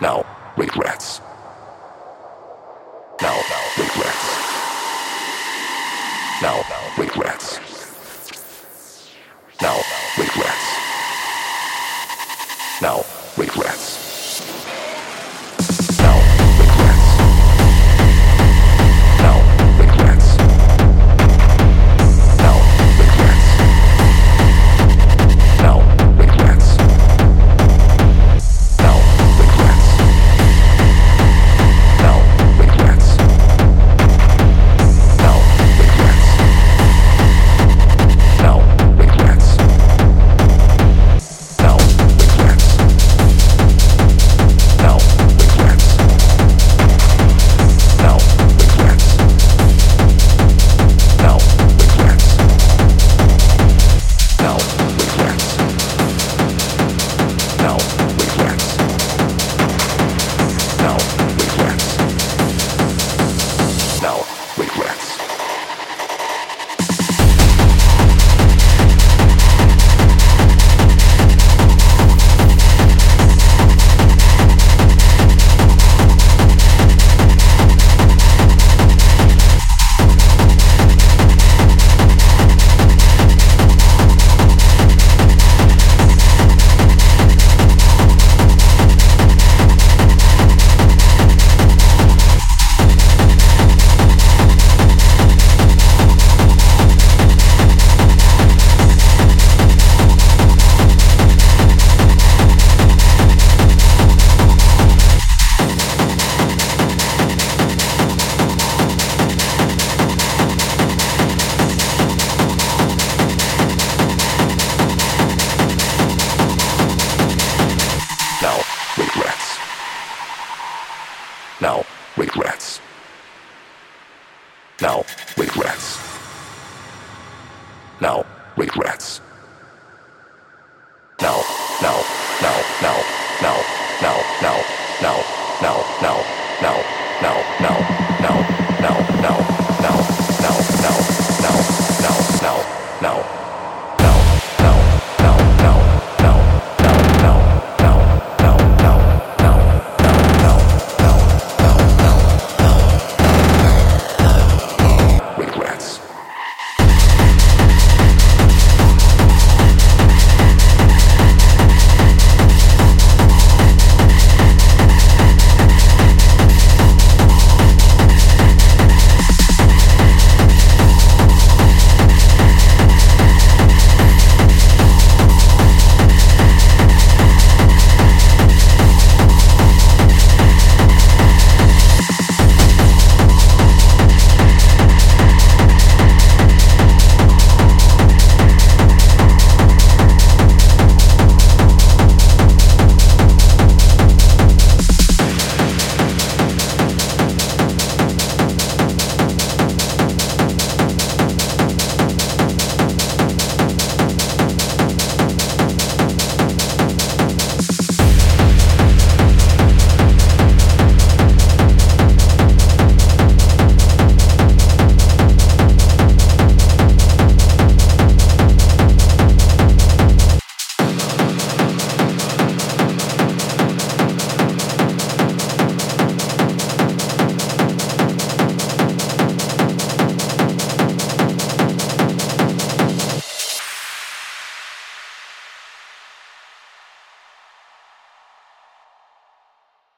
now. Rats! Now, wait, rats! Now, regrets. Now, now, now, now, now, now, now, now, now, now.